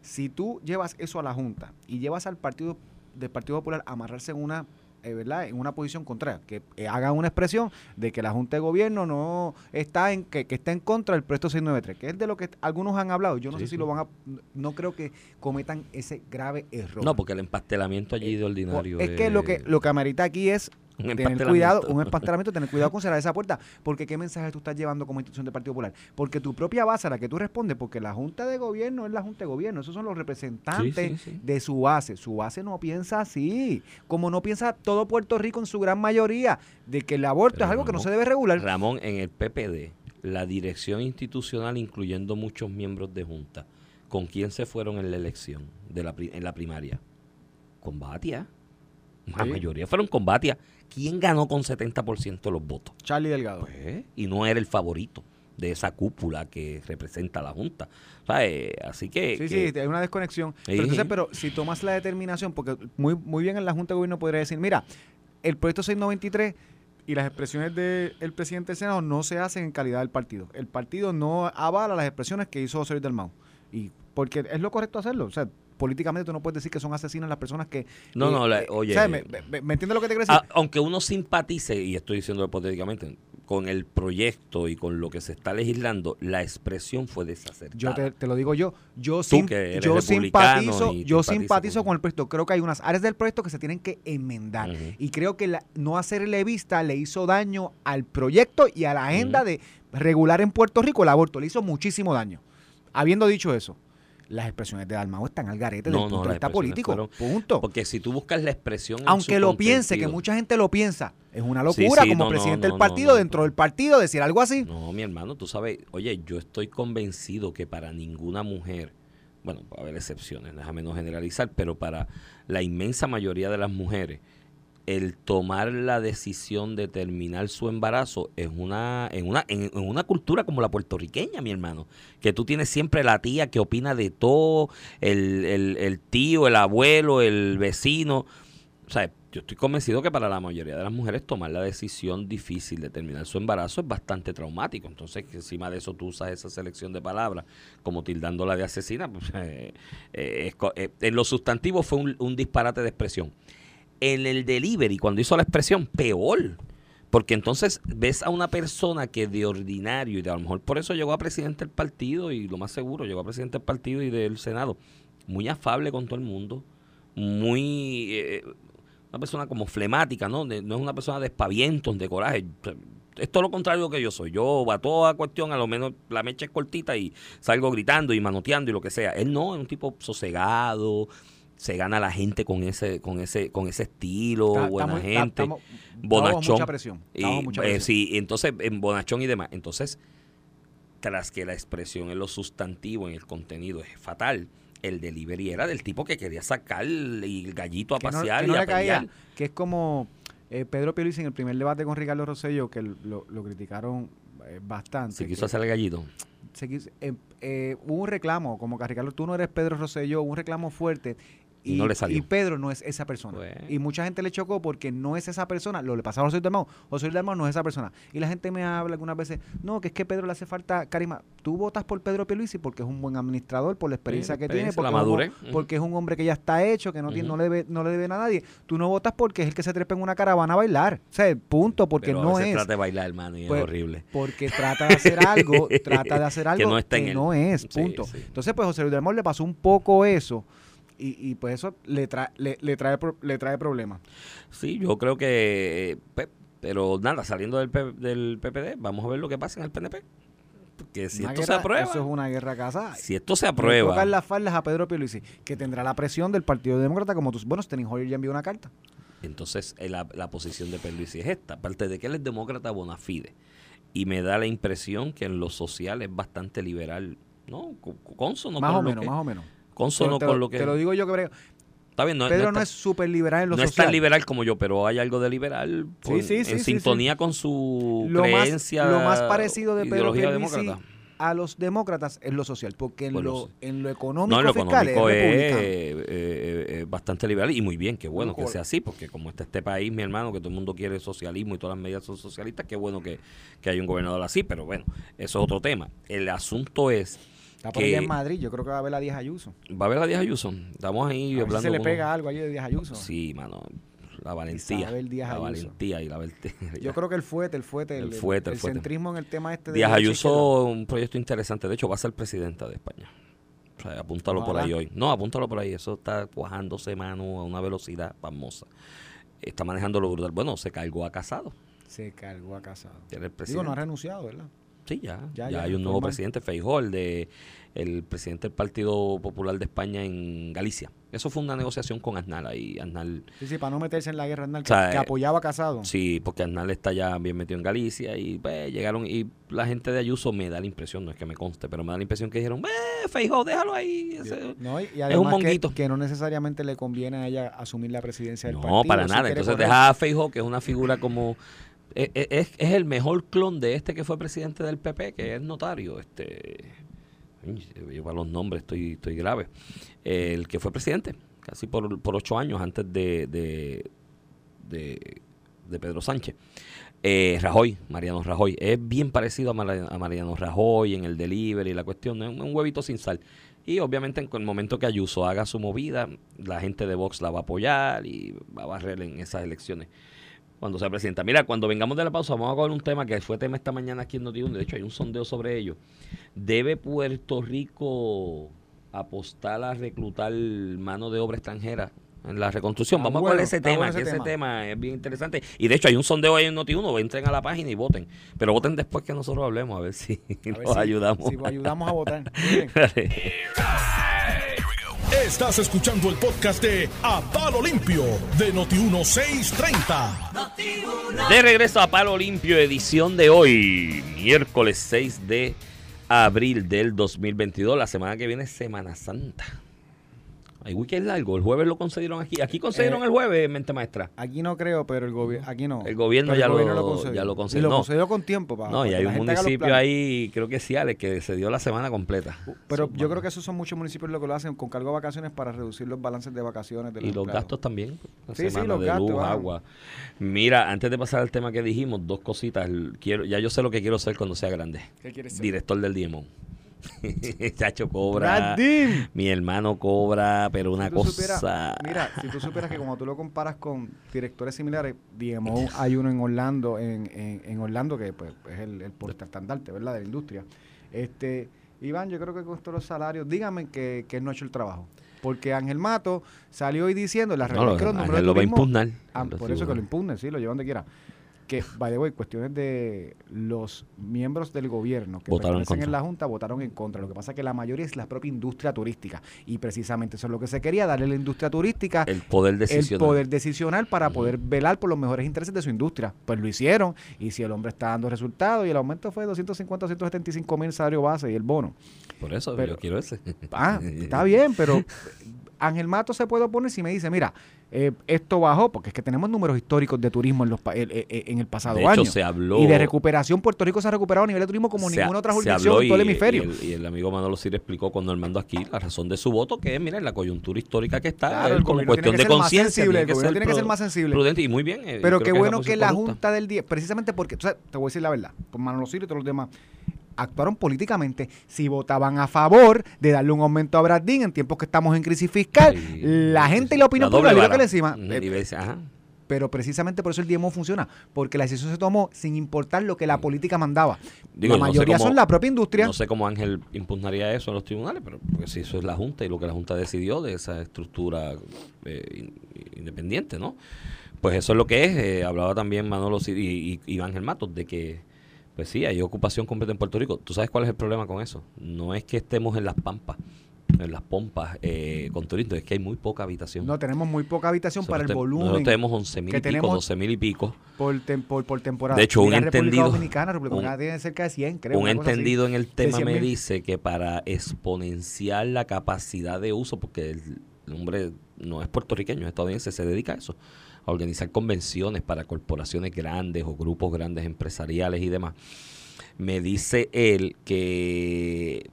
Si tú llevas eso a la Junta y llevas al partido del Partido Popular a amarrarse en una eh, ¿verdad? en una posición contraria, que eh, haga una expresión de que la Junta de Gobierno no está en que, que está en contra del proyecto 693, que es de lo que algunos han hablado. Yo no Sí, sé si sí. lo van a no creo que cometan ese grave error. No, porque el empastelamiento allí de ordinario Es que lo que lo que amerita aquí es Un tener cuidado, un tener cuidado con cerrar esa puerta, porque qué mensaje tú estás llevando como institución del Partido Popular, porque tu propia base a la que tú respondes, porque la Junta de Gobierno es la Junta de Gobierno, esos son los representantes Sí, sí, sí. de su base, su base no piensa así, como no piensa todo Puerto Rico en su gran mayoría, de que el aborto es algo que no se debe regular. Ramón, en el PPD, la dirección institucional, incluyendo muchos miembros de Junta, ¿con quién se fueron en la elección, de la, en la primaria? Con Batia. La mayoría fueron con Batia. ¿Quién ganó con 70% de los votos? Charlie Delgado. Pues, y no era el favorito de esa cúpula que representa la Junta. O sea, eh, así que... Sí, que- sí, hay una desconexión. Pero entonces, pero si tomas la determinación, porque muy, muy bien en la Junta de Gobierno podría decir, mira, el proyecto 693 y las expresiones del presidente del Senado no se hacen en calidad del partido. El partido no avala las expresiones que hizo José Luis Dalmau. Y porque es lo correcto hacerlo. O sea, políticamente tú no puedes decir que son asesinas las personas que... No, eh, no, la- eh, oye, ¿sabes? ¿Me, me- me entiendes lo que te quiero decir? Ah, aunque uno simpatice, y estoy diciendo hipotéticamente, con el proyecto y con lo que se está legislando, la expresión fue desacertada. Yo te, te lo digo yo, yo, sim- yo simpatizo, yo simpatizo con- con el proyecto. Creo que hay unas áreas del proyecto que se tienen que enmendar. Y creo que la- no hacerle vista le hizo daño al proyecto y a la agenda de regular en Puerto Rico el aborto. Le hizo muchísimo daño. Habiendo dicho eso, las expresiones de Dalmau están al garete No, desde el no, punto de vista político. fueron- Punto. Porque si tú buscas la expresión. en Aunque su lo piense, que mucha gente lo piensa, es una locura sí, como no, presidente del partido, dentro del partido, decir algo así. No, mi hermano, tú sabes, oye, yo estoy convencido que para ninguna mujer, bueno, va a haber excepciones, déjame no generalizar, pero para la inmensa mayoría de las mujeres, el tomar la decisión de terminar su embarazo es una, en una, en, una cultura como la puertorriqueña, mi hermano, que tú tienes siempre la tía que opina de todo, el, el, el tío, el abuelo, el vecino. O sea, yo estoy convencido que para la mayoría de las mujeres tomar la decisión difícil de terminar su embarazo es bastante traumático. Entonces, encima de eso tú usas esa selección de palabras como tildándola de asesina, pues, eh, eh, eh, en lo sustantivo fue un, un disparate de expresión. En el delivery, cuando hizo la expresión, peor. Porque entonces ves a una persona que de ordinario, y de a lo mejor por eso llegó a presidente del partido, y lo más seguro, llegó a presidente del partido y del Senado, muy afable con todo el mundo, muy... eh, una persona como flemática, ¿no? No es una persona de espavientos, de coraje. Es todo lo contrario que yo soy. Yo a toda cuestión, a lo menos la mecha es cortita y salgo gritando y manoteando y lo que sea. Él no, es un tipo sosegado, se gana la gente con ese, con ese, con ese estilo, buena gente, bonachón. mucha presión. Y, mucha eh, presión. sí, entonces, en bonachón y demás. Entonces, tras que la expresión en lo sustantivo, en el contenido es fatal, el delivery era del tipo que quería sacar el, gallito a que no, pasear que no y a caía, que es como eh, Pedro Pierluisi en el primer debate con Ricardo Rosselló, que lo, lo criticaron eh, bastante. Se quiso que hacer el gallito. se quiso- eh, eh, hubo un reclamo, como que Ricardo, tú no eres Pedro Rosselló, hubo un reclamo fuerte. Y no le salió. y Pedro no es esa persona. Pues. Y mucha gente le chocó porque no es esa persona. Lo le pasaba a José Luis Dalmau. José Luis Dalmau no es esa persona. Y la gente me habla algunas veces, no, que es que Pedro le hace falta carisma. Tú votas por Pedro Pierluisi porque es un buen administrador, por la experiencia que tiene, porque, la es un porque es un hombre que ya está hecho, que no, tiene, no, le debe, no le debe a nadie. Tú no votas porque es el que se trepa en una caravana a bailar. O sea, punto, porque Pero a no veces es. trata de bailar, hermano, y Pues, es horrible. Porque trata de hacer algo, trata de hacer algo Que que no no, está en él. es, punto. sí. Entonces, pues José Luis Amor le pasó un poco eso y, y pues eso le, trae le, le trae le trae problemas. Sí, yo creo que... pe- pero nada, saliendo del, P- del PPD, vamos a ver lo que pasa en el PNP. Porque si Una esto se aprueba... Eso es una guerra casada. Si esto se aprueba... tocan las faldas a Pedro Pierluisi, que tendrá la presión del Partido Demócrata como tú. Bueno, Steny Hoyer ya envió una carta. Entonces, eh, la, la posición de Pierluisi es esta. Aparte de que él es demócrata bona fide. Y me da la impresión que en lo social es bastante liberal. ¿No? Co- Consono más o menos, que- más o menos. Consono con lo, que... te lo digo yo que brego. Está bien, no, Pedro no no, es súper liberal en lo no es social. tan liberal como yo, pero hay algo de liberal por- sí, sí, en sintonía con su lo más, creencia lo más parecido de Pedro demócrata. a los demócratas es lo social, porque en, Bueno, lo, en lo económico, No, en lo fiscal económico es es, eh, eh, eh, bastante liberal y muy bien, qué bueno que sea así, porque como está este país, mi hermano, que todo el mundo quiere socialismo y todas las medidas son socialistas, qué bueno que, que hay un gobernador así, pero bueno, eso es otro tema. El asunto es Está por allá en Madrid, yo creo que va a ver a Díaz Ayuso. Va a ver a Díaz Ayuso. Estamos ahí A ver si hablando. se le pega algo allí de Díaz Ayuso. Sí, mano. La valentía. Díaz la valentía y la. Yo creo que el fuete, el fuete, el, El fuete, el el fuete. centrismo en el tema este de Díaz Ayuso, un proyecto interesante. De hecho, va a ser presidenta de España. O sea, apúntalo por ahí hoy. No, apúntalo por ahí. Eso está cuajándose, mano, a una velocidad famosa. Está manejando lo brutal. Bueno, se cargó a Casado. Se cargó a Casado. Digo, no ha renunciado, ¿verdad? Sí, ya. Ya, Ya, ya, hay un nuevo formal. presidente, Feijó, el, de, el presidente del Partido Popular de España en Galicia. Eso fue una negociación con Aznar. Ahí Aznar Sí, sí, para no meterse en la guerra Aznar, que, O sea, que apoyaba a Casado. Sí, porque Arnal está ya bien metido en Galicia y pues llegaron y la gente de Ayuso me da la impresión, no es que me conste, pero me da la impresión que dijeron, eh, Feijóo, déjalo ahí. ese- No, y, y además que- monguito. Que, no necesariamente le conviene a ella asumir la presidencia del No, partido. para si nada. Entonces correr. deja a Feijóo, que es una figura como... Es, es- es el mejor clon de este que fue presidente del PP, que es notario. este Yo los nombres estoy, estoy grave. El que fue presidente, casi por, por ocho años antes de, de, de, Pedro Sánchez. Eh, Rajoy, Mariano Rajoy, es bien parecido a Mariano Rajoy en el delivery, la cuestión, es un, un huevito sin sal. Y obviamente en el momento que Ayuso haga su movida, la gente de Vox la va a apoyar y va a barrer en esas elecciones. Cuando sea presidenta. Mira, cuando vengamos de la pausa, vamos a coger un tema que fue tema esta mañana aquí en Noti1. De hecho, hay un sondeo sobre ello. ¿Debe Puerto Rico apostar a reclutar mano de obra extranjera en la reconstrucción? Vamos bueno, a coger ese tema, bueno que ese ese tema. tema es bien interesante. Y de hecho, hay un sondeo ahí en Noti1. Entren a la página y voten. Pero voten después que nosotros hablemos, a ver si A ver nos si- ayudamos. Si ayudamos a votar. Miren, Estás escuchando el podcast de A Palo Limpio de Noti1630. De regreso a Palo Limpio, edición de hoy, miércoles 6 de abril del 2022. La semana que viene es Semana Santa. Hay weekend largo. El jueves lo concedieron aquí. Aquí concedieron Eh, el jueves, mente maestra. Aquí no creo, pero el gobierno, aquí no. El gobierno Pero ya lo- concedió. ya lo Y concedió. lo No. concedió con tiempo. Para, No, y hay un los municipio ahí, creo que Ciales, que se dio la semana completa. Pero Sí, yo creo que esos son muchos municipios lo que lo hacen con cargo de vacaciones para reducir los balances de vacaciones de Y los empleados. gastos también. La Sí, sí, semana los de gastos, luz, ah. agua. Mira, antes de pasar al tema que dijimos, dos cositas. Quiero, ya yo sé lo que quiero ser cuando sea grande. ¿Qué quieres ser? Director del Diemón. Chacho cobra. Brad. Mi hermano cobra, pero una Si tú supieras- cosa. mira, si tú supieras que como tú lo comparas con directores similares, DMO hay uno en Orlando, en, en, en Orlando que pues, es el, el portaestandarte, ¿verdad? De la industria. Este, Iván, yo creo que con todos los salarios, dígame que, que él no ha hecho el trabajo. Porque Ángel Mato salió hoy diciendo, la No, lo- que los lo va a impugnar. Ah, por eso que lo impugnen, sí, lo llevan donde quiera. Que, by the way, cuestiones de los miembros del gobierno que Votaron en pertenecen en contra. la Junta votaron en contra. Lo que pasa es que la mayoría es la propia industria turística. Y precisamente eso es lo que se quería, darle a la industria turística El poder el decisional. poder decisional para poder velar por los mejores intereses de su industria. Pues lo hicieron. Y si el hombre está dando resultados y el aumento fue de 250 a 175 mil salario base y el bono. Por eso Pero- yo quiero ese. Ah, está bien, pero Ángel Mato se puede oponer si me dice, mira, eh, esto bajó, porque es que tenemos números históricos de turismo en, los, eh, eh, en el pasado De hecho, año. se habló. Y de recuperación, Puerto Rico se ha recuperado a nivel de turismo como se- ninguna otra jurisdicción en todo el hemisferio. Y el, y el amigo Manolo Sir explicó cuando Armando aquí la razón de su voto, que es, mira, en la coyuntura histórica que está, Claro, él el como cuestión de que conciencia. sensible, el gobierno tiene que ser más sensible. Prudente y muy bien. eh, Pero qué la bueno que la correcta. Junta del 10, precisamente porque, tú sabes, te voy a decir la verdad, por Manolo Ciro y todos los demás, actuaron políticamente. Si votaban a favor de darle un aumento a Brad Dean en tiempos que estamos en crisis fiscal, Sí, la gente sí. y la opinión doble pública que le encima. Eh, ajá. pero precisamente por eso el DMO funciona, porque la decisión se tomó sin importar lo que la política mandaba. Digo, la no sé mayoría cómo- son la propia industria. No sé cómo Ángel impugnaría eso en los tribunales, pero porque si eso es la Junta y lo que la Junta decidió de esa estructura eh, in- independiente, ¿no? Pues eso es lo que es. eh, hablaba también Manolo y, y Ángel Matos de que, pues sí, hay ocupación completa en Puerto Rico. ¿Tú sabes cuál es el problema con eso? No es que estemos en las pampas, en las pompas eh, con turismo, es que hay muy poca habitación. no tenemos muy poca habitación Nosotros para el volumen Nosotros tenemos 11 mil y pico, tenemos 12 mil y pico. por, tem- por, por temporada. De hecho, un República entendido- Dominicana, República un- Dominicana tiene cerca de 100, creo. Un una cosa así. entendido en el tema me 100.000. dice que para exponenciar la capacidad de uso, porque el hombre no es puertorriqueño, es estadounidense, se dedica a eso, organizar convenciones para corporaciones grandes o grupos grandes empresariales y demás. Me dice él que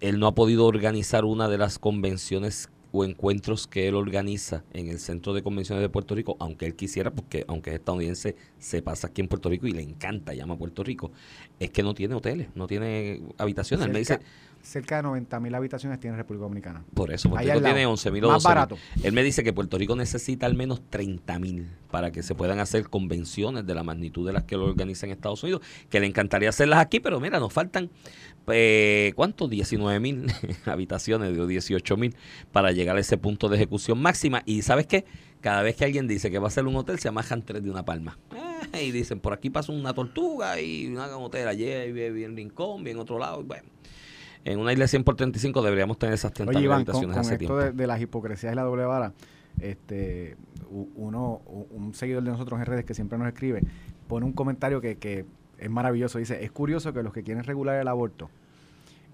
él no ha podido organizar una de las convenciones o encuentros que él organiza en el Centro de Convenciones de Puerto Rico, aunque él quisiera, porque aunque es estadounidense, se pasa aquí en Puerto Rico y le encanta, llama a Puerto Rico, es que no tiene hoteles, no tiene habitaciones. Él me dice, Cerca, de 90 mil habitaciones tiene República Dominicana. por eso, Puerto Rico tiene 11 mil o Más 12 mil. barato. Él me dice que Puerto Rico necesita al menos 30 mil para que se puedan hacer convenciones de la magnitud de las que lo organiza en Estados Unidos, que le encantaría hacerlas aquí, pero mira, nos faltan, eh, ¿cuánto? 19 mil habitaciones, de 18 mil, para llegar a ese punto de ejecución máxima. Y ¿sabes qué? Cada vez que alguien dice que va a ser un hotel, se amajan tres de una palma. Eh, y dicen, por aquí pasa una tortuga y una hotel allí, bien en Rincón, bien en otro lado. y bueno. En una isla de 100 por 35 deberíamos tener esas 30 Oye, mil Iván, con, habitaciones con hace esto tiempo. de, de las hipocresías y la doble vara, este, uno, un seguidor de nosotros en redes que siempre nos escribe, pone un comentario que, que es maravilloso. Dice, es curioso que los que quieren regular el aborto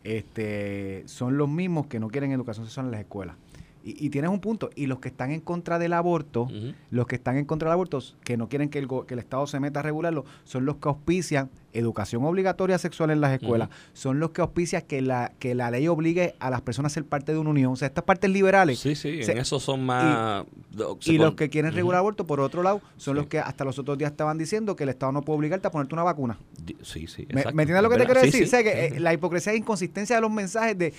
este, son los mismos que no quieren educación sexual en las escuelas. Y, y tienes un punto. Y los que están en contra del aborto, los que están en contra del aborto, que no quieren que el, que el Estado se meta a regularlo, son los que auspician educación obligatoria sexual en las escuelas, son los que auspician que la, que la ley obligue a las personas a ser parte de una unión. O sea, estas partes liberales Sí, sí, Se- en eso son más... y los que quieren regular aborto, por otro lado, son Sí. los que hasta los otros días estaban diciendo que el Estado no puede obligarte a ponerte una vacuna. Sí, sí, ¿Me, exacto. me entiendes lo que te quiero Sí, decir? sí. O sea, que eh, la hipocresía e inconsistencia de los mensajes de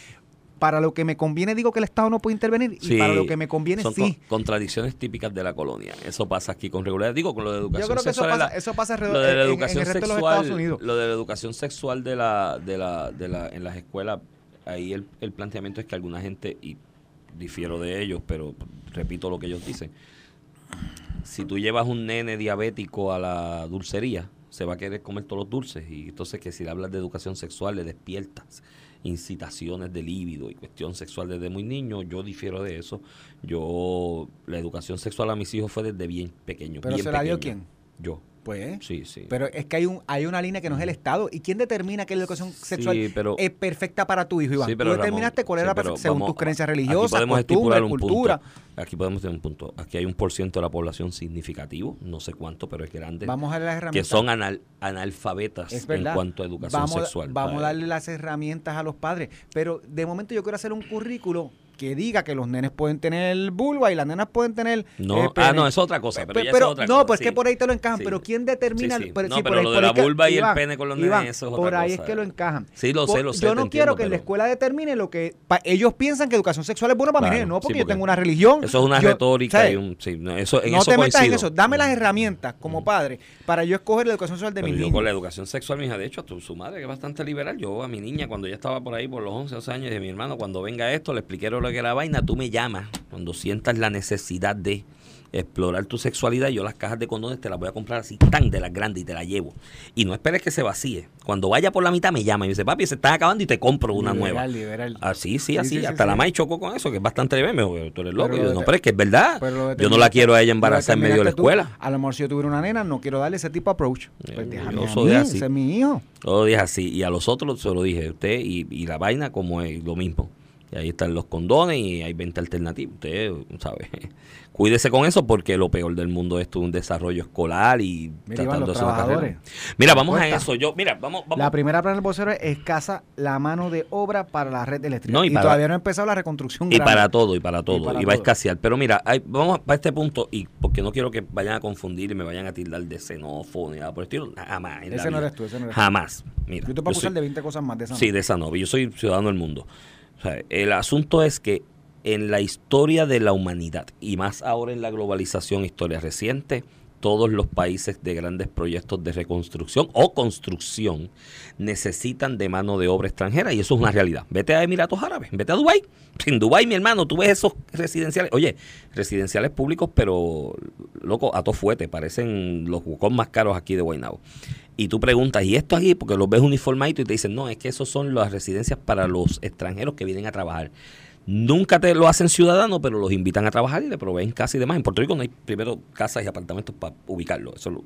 para lo que me conviene digo que el Estado no puede intervenir y para lo que me conviene son sí. con- contradicciones típicas de la colonia. Eso pasa aquí con regularidad. Digo, con lo de educación Yo creo que eso sexual. en pasa, la- eso pasa lo de la en- en, educación el resto de los sexual, Estados Unidos. lo de la educación sexual de la, de la, de la, en las escuelas, ahí el, el planteamiento es que alguna gente, y difiero de ellos, pero repito lo que ellos dicen, si tú llevas un nene diabético a la dulcería, se va a querer comer todos los dulces. Y entonces que si le hablas de educación sexual, le despiertas incitaciones de líbido y cuestión sexual desde muy niño, yo difiero de eso. Yo, la educación sexual a mis hijos fue desde bien pequeño. ¿Pero bien se la dio pequeño. quién? Yo. Pues, Sí, sí. pero es que hay un hay una línea que no es el Estado. ¿Y quién determina que la educación sexual Sí, pero- es perfecta para tu hijo, Iván? Sí, Tú determinaste Ramón, cuál sí, era pero perfecta según vamos- tus creencias aquí religiosas, podemos estipular un cultura. Punto. Aquí podemos tener un punto. Aquí hay un por ciento de la población significativo, no sé cuánto, pero es grande. Vamos a darle las que herramientas. son anal- analfabetas en cuanto a educación vamos, sexual. Vamos a darle las herramientas a los padres. Pero de momento yo quiero hacer un currículo que diga que los nenes pueden tener vulva y las nenas pueden tener. No, eh, ah, no, es otra cosa, pero, Pe- ya pero- es otra no, cosa, pues sí. que por ahí te lo encajan. Sí. Pero ¿quién determina? Sí, pero No, pero por ahí- lo de por la ahí que- vulva y el pene con los Iván, nenes, eso es Por otra ahí es que lo encajan. Sí, lo Por- sé, lo sé, Yo no entiendo, quiero que en la escuela determine lo que. pa- ellos piensan que educación sexual es bueno para Claro, mis nenes, no porque, yo tengo una religión. Eso es una Yo- retórica y un. Sí, no, eso, en no eso te metas en eso. Dame las herramientas como padre para yo escoger la educación sexual de Pero mis yo con la educación sexual, mi hija, de hecho, su madre, que es bastante liberal, yo a mi niña, cuando ella estaba por ahí por los 11, 12 años, dije, mi hermano, cuando venga esto, le expliqué lo que la vaina, tú me llamas cuando sientas la necesidad de explorar tu sexualidad, yo las cajas de condones te las voy a comprar así tan de las grandes y te las llevo. Y no esperes que se vacíe. Cuando vaya por la mitad me llama y me dice, papi, se están acabando y te compro una Liberal, nueva. liberal. Así, sí, Sí, así. sí, sí, Hasta sí. la May chocó con eso, que es bastante liberal. Me dijo, tú eres loco. Pero yo, lo no, pero es que es verdad. Lo Yo no la quiero a ella lo embarazar en medio de la tú. escuela. A lo mejor si yo tuviera una nena, no quiero darle ese tipo de approach. Pues Eh, déjame yo a soy mí, así. ese es mi hijo. Todo dije así. Y a los otros se lo dije, usted y, y la vaina como es lo mismo. Y ahí están los condones y hay 20 alternativas. Usted, ¿sabe? Cuídese con eso porque lo peor del mundo es un desarrollo escolar y Mira, tratándose de una carrera. Mira, vamos a eso. Yo, mira, vamos, vamos. La primera plan del vocero es escasa la mano de obra para la red eléctrica. No, y y para- todavía no ha empezado la reconstrucción. Y para todo, y para todo. Y, para va a escasear. Pero mira, hay- vamos para este punto, y porque no quiero que vayan a confundir y me vayan a tildar de xenófobo ni nada por el estilo. Jamás. Ese no eres tú, ese no eres tú. Jamás. Mira, Yo te puedo acusar de 20 cosas más de esa. Sí, de esa no. Yo soy ciudadano del mundo. El asunto es que en la historia de la humanidad, y más ahora en la globalización, historia reciente, todos los países de grandes proyectos de reconstrucción o construcción necesitan de mano de obra extranjera y eso es una realidad. Vete a Emiratos Árabes, vete a Dubái. En Dubái, mi hermano, tú ves esos residenciales, oye, residenciales públicos, pero loco, a todo fuete, parecen los bucón más caros aquí de Guaynabo. Y tú preguntas, ¿y esto aquí? Porque los ves uniformaditos y te dicen, no, es que esos son las residencias para los extranjeros que vienen a trabajar. Nunca te lo hacen ciudadano, pero los invitan a trabajar y le proveen casa y demás. En Puerto Rico no hay primero casas y apartamentos para ubicarlo. Eso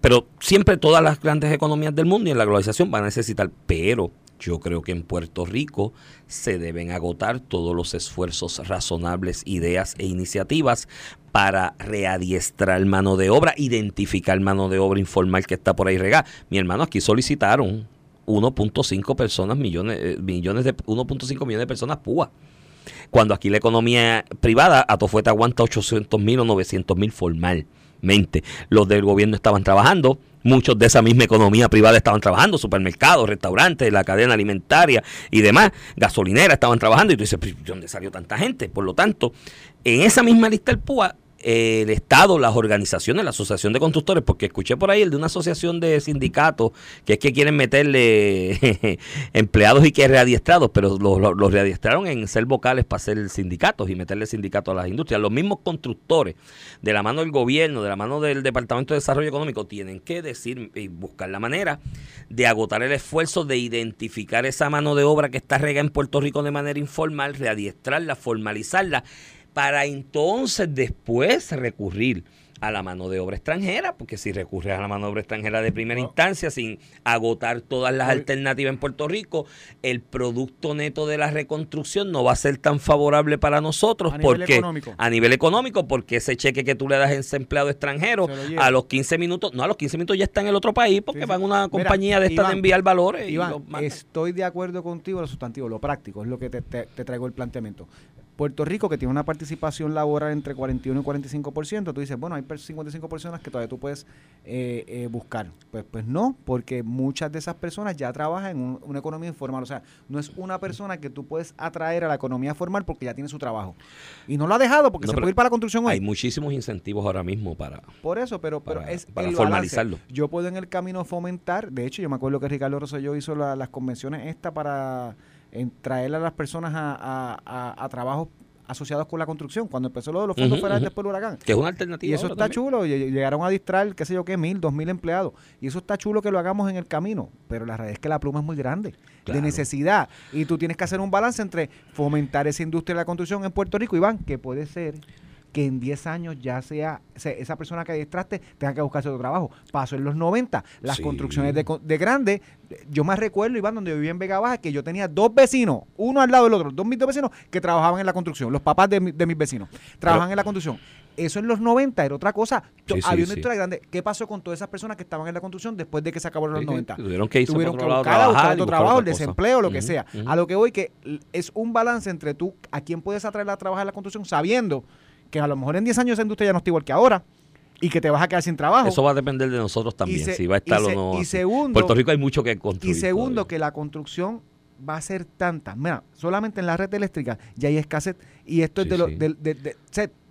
pero siempre todas las grandes economías del mundo y en la globalización van a necesitar. Pero yo creo que en Puerto Rico se deben agotar todos los esfuerzos razonables, ideas e iniciativas para readiestrar mano de obra, identificar mano de obra informal que está por ahí regada. Mi hermano, aquí solicitaron 1.5 personas millones, eh, millones de 1.5 millones de personas púas. Cuando aquí la economía privada, Atofuete aguanta 800 mil o 900 mil formalmente. Los del gobierno estaban trabajando, muchos de esa misma economía privada estaban trabajando, supermercados, restaurantes, la cadena alimentaria y demás, gasolineras estaban trabajando y tú dices, "¿Pero ¿de dónde salió tanta gente? Por lo tanto, en esa misma lista del PUA, el Estado, las organizaciones, la Asociación de Constructores, porque escuché por ahí el de una asociación de sindicatos que es que quieren meterle empleados y que readiestrados, pero los, readiestraron en ser vocales para ser sindicatos y meterle sindicatos a las industrias. Los mismos constructores, de la mano del gobierno, de la mano del Departamento de Desarrollo Económico, tienen que decir y buscar la manera de agotar el esfuerzo de identificar esa mano de obra que está regada en Puerto Rico de manera informal, readiestrarla, formalizarla para entonces después recurrir a la mano de obra extranjera, porque si recurres a la mano de obra extranjera de primera instancia, sin agotar todas las alternativas en Puerto Rico, el producto neto de la reconstrucción no va a ser tan favorable para nosotros. A nivel porque, económico. A nivel económico, porque ese cheque que tú le das a ese empleado extranjero, lo a los 15 minutos, no, a los 15 minutos ya está en el otro país, porque Sí, sí. van a una Mira, compañía de esta Iván, de enviar valores. Iván, estoy de acuerdo contigo en lo sustantivo, lo práctico, es lo que te, te- te traigo el planteamiento. Puerto Rico, que tiene una participación laboral entre 41 y 45%, tú dices, bueno, hay 55 personas que todavía tú puedes eh, eh, buscar. Pues, pues no, porque muchas de esas personas ya trabajan en una economía informal. O sea, no es una persona que tú puedes atraer a la economía formal porque ya tiene su trabajo. Y no lo ha dejado porque se puede ir para la construcción hoy. Hay muchísimos incentivos ahora mismo para... Por eso, pero, pero es para formalizarlo. Yo puedo en el camino fomentar, de hecho yo me acuerdo que Ricardo Rosselló hizo las convenciones esta para traer a las personas a, a, a trabajos asociados con la construcción, cuando empezó lo de los fondos federales después del huracán. Que es una alternativa. Y eso está chulo, llegaron a distraer, qué sé yo qué, mil, dos mil empleados. Y eso está chulo que lo hagamos en el camino, pero la realidad es que la pluma es muy grande, de necesidad. Y tú tienes que hacer un balance entre fomentar esa industria de la construcción en Puerto Rico, Iván, que puede ser que en 10 años ya sea, esa persona que adiestraste tenga que buscarse otro trabajo. Pasó en los 90, las construcciones de, de grandes, yo más recuerdo, Iván, donde vivía en Vega Baja, que yo tenía dos vecinos, uno al lado del otro, dos mis dos vecinos que trabajaban en la construcción, los papás de, de mis vecinos, trabajaban en la construcción. Eso en los 90 era otra cosa. había una historia grande. ¿Qué pasó con todas esas personas que estaban en la construcción después de que se acabaron los 90? Tuvieron que irse Tuvieron que buscar, otro trabajo, el desempleo, lo que sea. A lo que voy que es un balance entre tú, a quién puedes atraer a trabajar en la construcción sabiendo que a lo mejor en 10 años esa industria ya no está igual que ahora y que te vas a quedar sin trabajo. Eso va a depender de nosotros también, si va a estar o no. Y segundo, Puerto Rico hay mucho que construir. Y segundo, que la construcción va a ser tanta. Mira, solamente en la red eléctrica ya hay escasez y esto es de lo. De, de,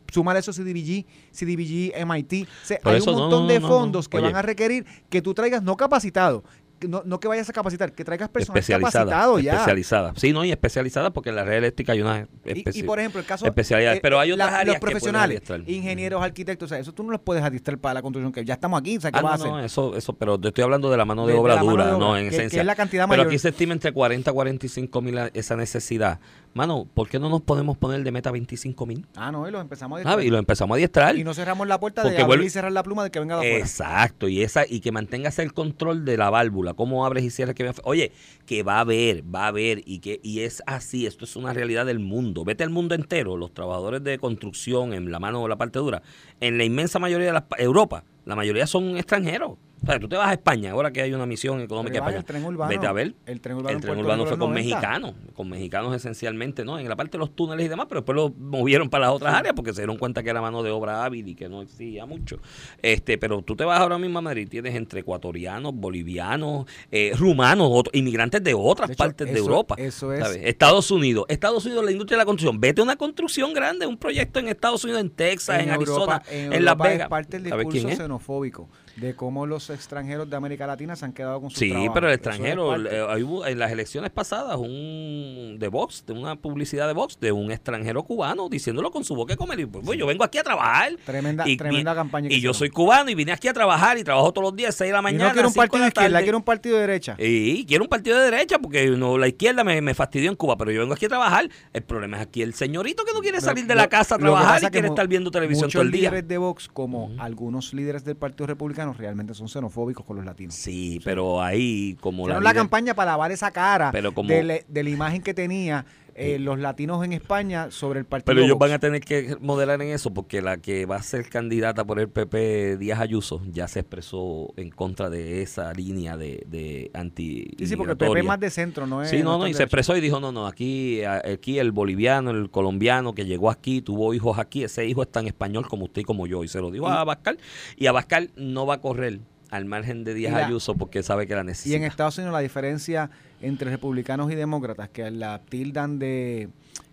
sumar eso CDBG, CDBG, MIT. hay un montón de fondos que van a requerir que tú traigas no capacitado, no, no que vayas a capacitar, que traigas personas capacitadas ya. Especializadas. Sí, no, y especializadas porque en la red eléctrica hay una y, por ejemplo, el caso especialidades, eh, pero hay otras áreas los profesionales, ingenieros, arquitectos, o sea, eso tú no los puedes adiestrar para la construcción que ya estamos aquí, o sea, ¿qué ah, no, eso eso, pero te estoy hablando de la mano de, obra dura, no en esencia. Que es la cantidad mayor. Pero aquí se estima entre 40 a 45 mil esa necesidad. Mano, ¿por qué no nos podemos poner de meta 25 mil? Ah, no, y los empezamos a adiestrar. Ah, y lo empezamos a adiestrar. Y no cerramos la puerta de abrir y cerrar la pluma de que venga de afuera. Exacto, y esa y que mantengas el control de la válvula, cómo abres y cierras que Oye, que va a haber, va a haber y que y es así, esto es una realidad del mundo. Vete al mundo entero, los trabajadores de construcción en la mano o la parte dura, en la inmensa mayoría de la Europa, la mayoría son extranjeros. O sea, tú te vas a España, ahora que hay una misión económica España. Vete a ver. El tren urbano, el tren urbano fue con mexicanos, con mexicanos esencialmente, ¿no? En la parte de los túneles y demás, pero después lo movieron para las otras áreas porque se dieron cuenta que era mano de obra hábil y que no existía mucho. Este, pero tú te vas ahora mismo a Madrid, tienes entre ecuatorianos, bolivianos, eh, rumanos, inmigrantes de otras partes de Europa. Eso es. Estados Unidos. Estados Unidos, la industria de la construcción. Vete a una construcción grande, un proyecto en Estados Unidos, en Texas, en, Arizona, en, Las Vegas. Es parte del discurso xenofóbico de cómo los extranjeros de América Latina se han quedado con su Sí, pero el extranjero, eh, hubo en las elecciones pasadas un de Vox, de una publicidad de Vox, de un extranjero cubano diciéndolo con su boca de comer. pues, yo vengo aquí a trabajar. Tremenda, tremenda campaña. y yo soy cubano y vine aquí a trabajar y trabajo todos los días, 6 de la mañana. Y no quiero un partido de izquierda, quiero un partido de derecha. Y quiero un partido de derecha porque no, la izquierda me, me fastidió en Cuba, pero yo vengo aquí a trabajar. El problema es aquí el señorito que no quiere salir de la casa a trabajar y quiere estar viendo televisión todo el día. líderes de Vox, como algunos líderes del Partido Republicano, realmente son xenofóbicos con los latinos. Sí, pero ahí como la, la campaña para lavar esa cara de, la imagen que tenía eh, los latinos en España sobre el partido. Pero ellos van a tener que modelar en eso porque la que va a ser candidata por el PP, Díaz Ayuso, ya se expresó en contra de esa línea de, de anti. Sí, sí, porque el PP es más de centro, ¿no es? Sí, no, no, y se expresó y dijo: no, no, aquí, aquí el boliviano, el colombiano que llegó aquí, tuvo hijos aquí, ese hijo es tan español como usted y como yo. Y se lo dijo a Abascal. Y Abascal no va a correr al margen de Díaz Ayuso porque sabe que la necesita. Y en Estados Unidos la diferencia entre republicanos y demócratas, que la tildan de,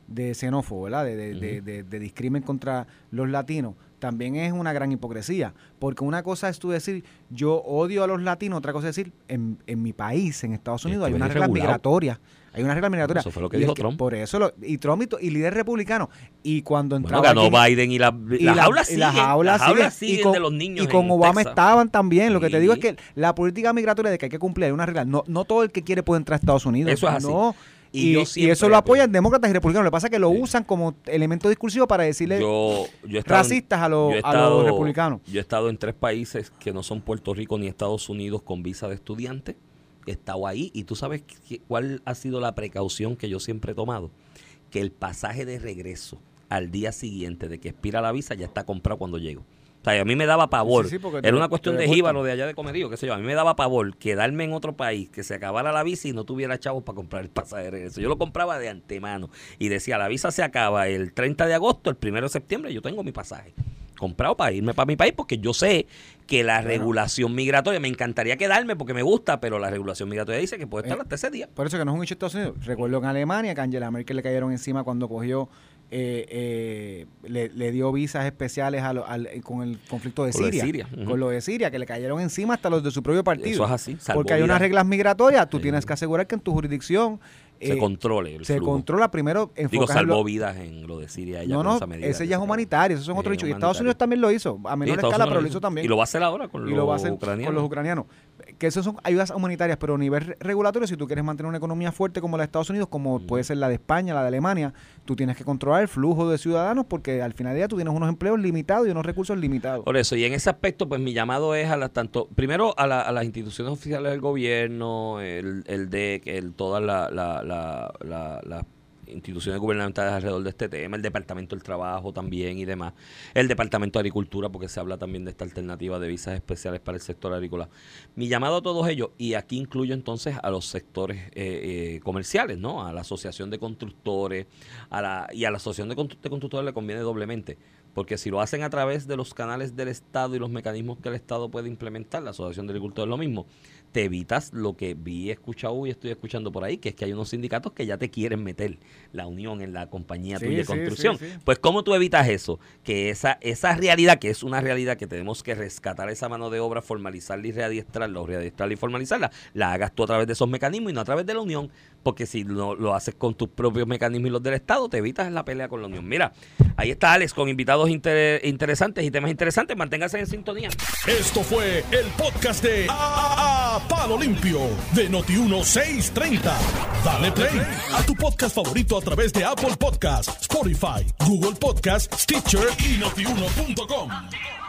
de xenófobo, ¿verdad? De, de, de, discrimen contra los latinos, también es una gran hipocresía. Porque una cosa es tú decir, yo odio a los latinos, otra cosa es decir, en, en mi país, en Estados Unidos, hay una regla migratoria hay una regla migratoria. Eso fue lo que dijo Trump. Por eso, lo, y Trump y, líder republicano. Y cuando entraba. ganó Biden y, la, y las aulas siguen. Las aulas siguen, con, de los niños. Y con Obama estaban también. Lo que te digo es que la política migratoria de que hay que cumplir una regla. No, no todo el que quiere puede entrar a Estados Unidos. Eso es así. No. Y, y, eso lo apoyan demócratas y republicanos. Lo que pasa es que lo usan como elemento discursivo para decirle racistas a, los, a los republicanos. Yo he estado en tres países que no son Puerto Rico ni Estados Unidos con visa de estudiante estado ahí y tú sabes cuál ha sido la precaución que yo siempre he tomado, que el pasaje de regreso al día siguiente de que expira la visa ya está comprado cuando llego. O sea, a mí me daba pavor. Sí, sí, porque te- Era una cuestión de jíbaro de allá de comerío, qué sé yo. A mí me daba pavor quedarme en otro país, que se acabara la visa y no tuviera chavos para comprar el pasaje de regreso. Yo lo compraba de antemano y decía, la visa se acaba el 30 de agosto, el 1 de septiembre, yo tengo mi pasaje comprado para irme para mi país porque yo sé que la regulación migratoria, me encantaría quedarme porque me gusta, pero la regulación migratoria dice que puede estar Eh, hasta ese día. Por eso que no es un hecho de Estados Unidos. Recuerdo en Alemania que Angela Merkel le cayeron encima cuando cogió, eh, eh, le, le dio visas especiales a lo- al- eh, con el conflicto de Con lo de Siria. Siria. Con lo de Siria, que le cayeron encima hasta los de su propio partido. Eso es así, Porque hay unas reglas migratorias, tú tienes que asegurar que en tu jurisdicción Se eh, controle el se flujo. controla primero Digo, lo- salvó vidas en lo de Siria. Ella No, no, esa medida ese ya es humanitario, esos son Sí, otros hechos. Y. Estados Unidos también lo hizo, a Sí, menor Estados escala, pero lo hizo también. Y lo va a hacer ahora con los lo va a hacer ucranianos. con los ucranianos. Que eso son ayudas humanitarias, pero a nivel re- regulatorio, si tú quieres mantener una economía fuerte como la de Estados Unidos, como puede ser la de España, la de Alemania, tú tienes que controlar el flujo de ciudadanos porque al final del día tú tienes unos empleos limitados y unos recursos limitados. Por eso, y en ese aspecto, pues mi llamado es a las tanto, primero a, la- a las instituciones oficiales del gobierno, el, el DEC, el, todas la- la- la- las instituciones gubernamentales alrededor de este tema, el Departamento del Trabajo también y demás, el Departamento de Agricultura, porque se habla también de esta alternativa de visas especiales para el sector agrícola. Mi llamado a todos ellos, y aquí incluyo entonces a los sectores eh, eh, comerciales, ¿no? A la Asociación de Constructores, a la, y a la Asociación de, de Constructores le conviene doblemente. Porque si lo hacen a través de los canales del Estado y los mecanismos que el Estado puede implementar, la Asociación de Agricultores es lo mismo, te evitas lo que vi, escuchado y estoy escuchando por ahí, que es que hay unos sindicatos que ya te quieren meter la unión en la compañía Sí, tuya de sí, construcción. sí, sí. Pues ¿cómo tú evitas eso? Que esa, esa realidad, que es una realidad que tenemos que rescatar esa mano de obra, formalizarla y readiestrarla, o readiestrarla y formalizarla, la hagas tú a través de esos mecanismos y no a través de la unión, porque si lo, lo haces con tus propios mecanismos y los del Estado, te evitas la pelea con la unión. Mira, ahí está Alex con invitados inter- interesantes y temas interesantes, manténgase en sintonía. Esto fue el podcast de A, A- Palo Limpio de Noti1630. Dale play a tu podcast favorito a través de Apple Podcasts, Spotify, Google Podcasts, Stitcher y notiuno.com.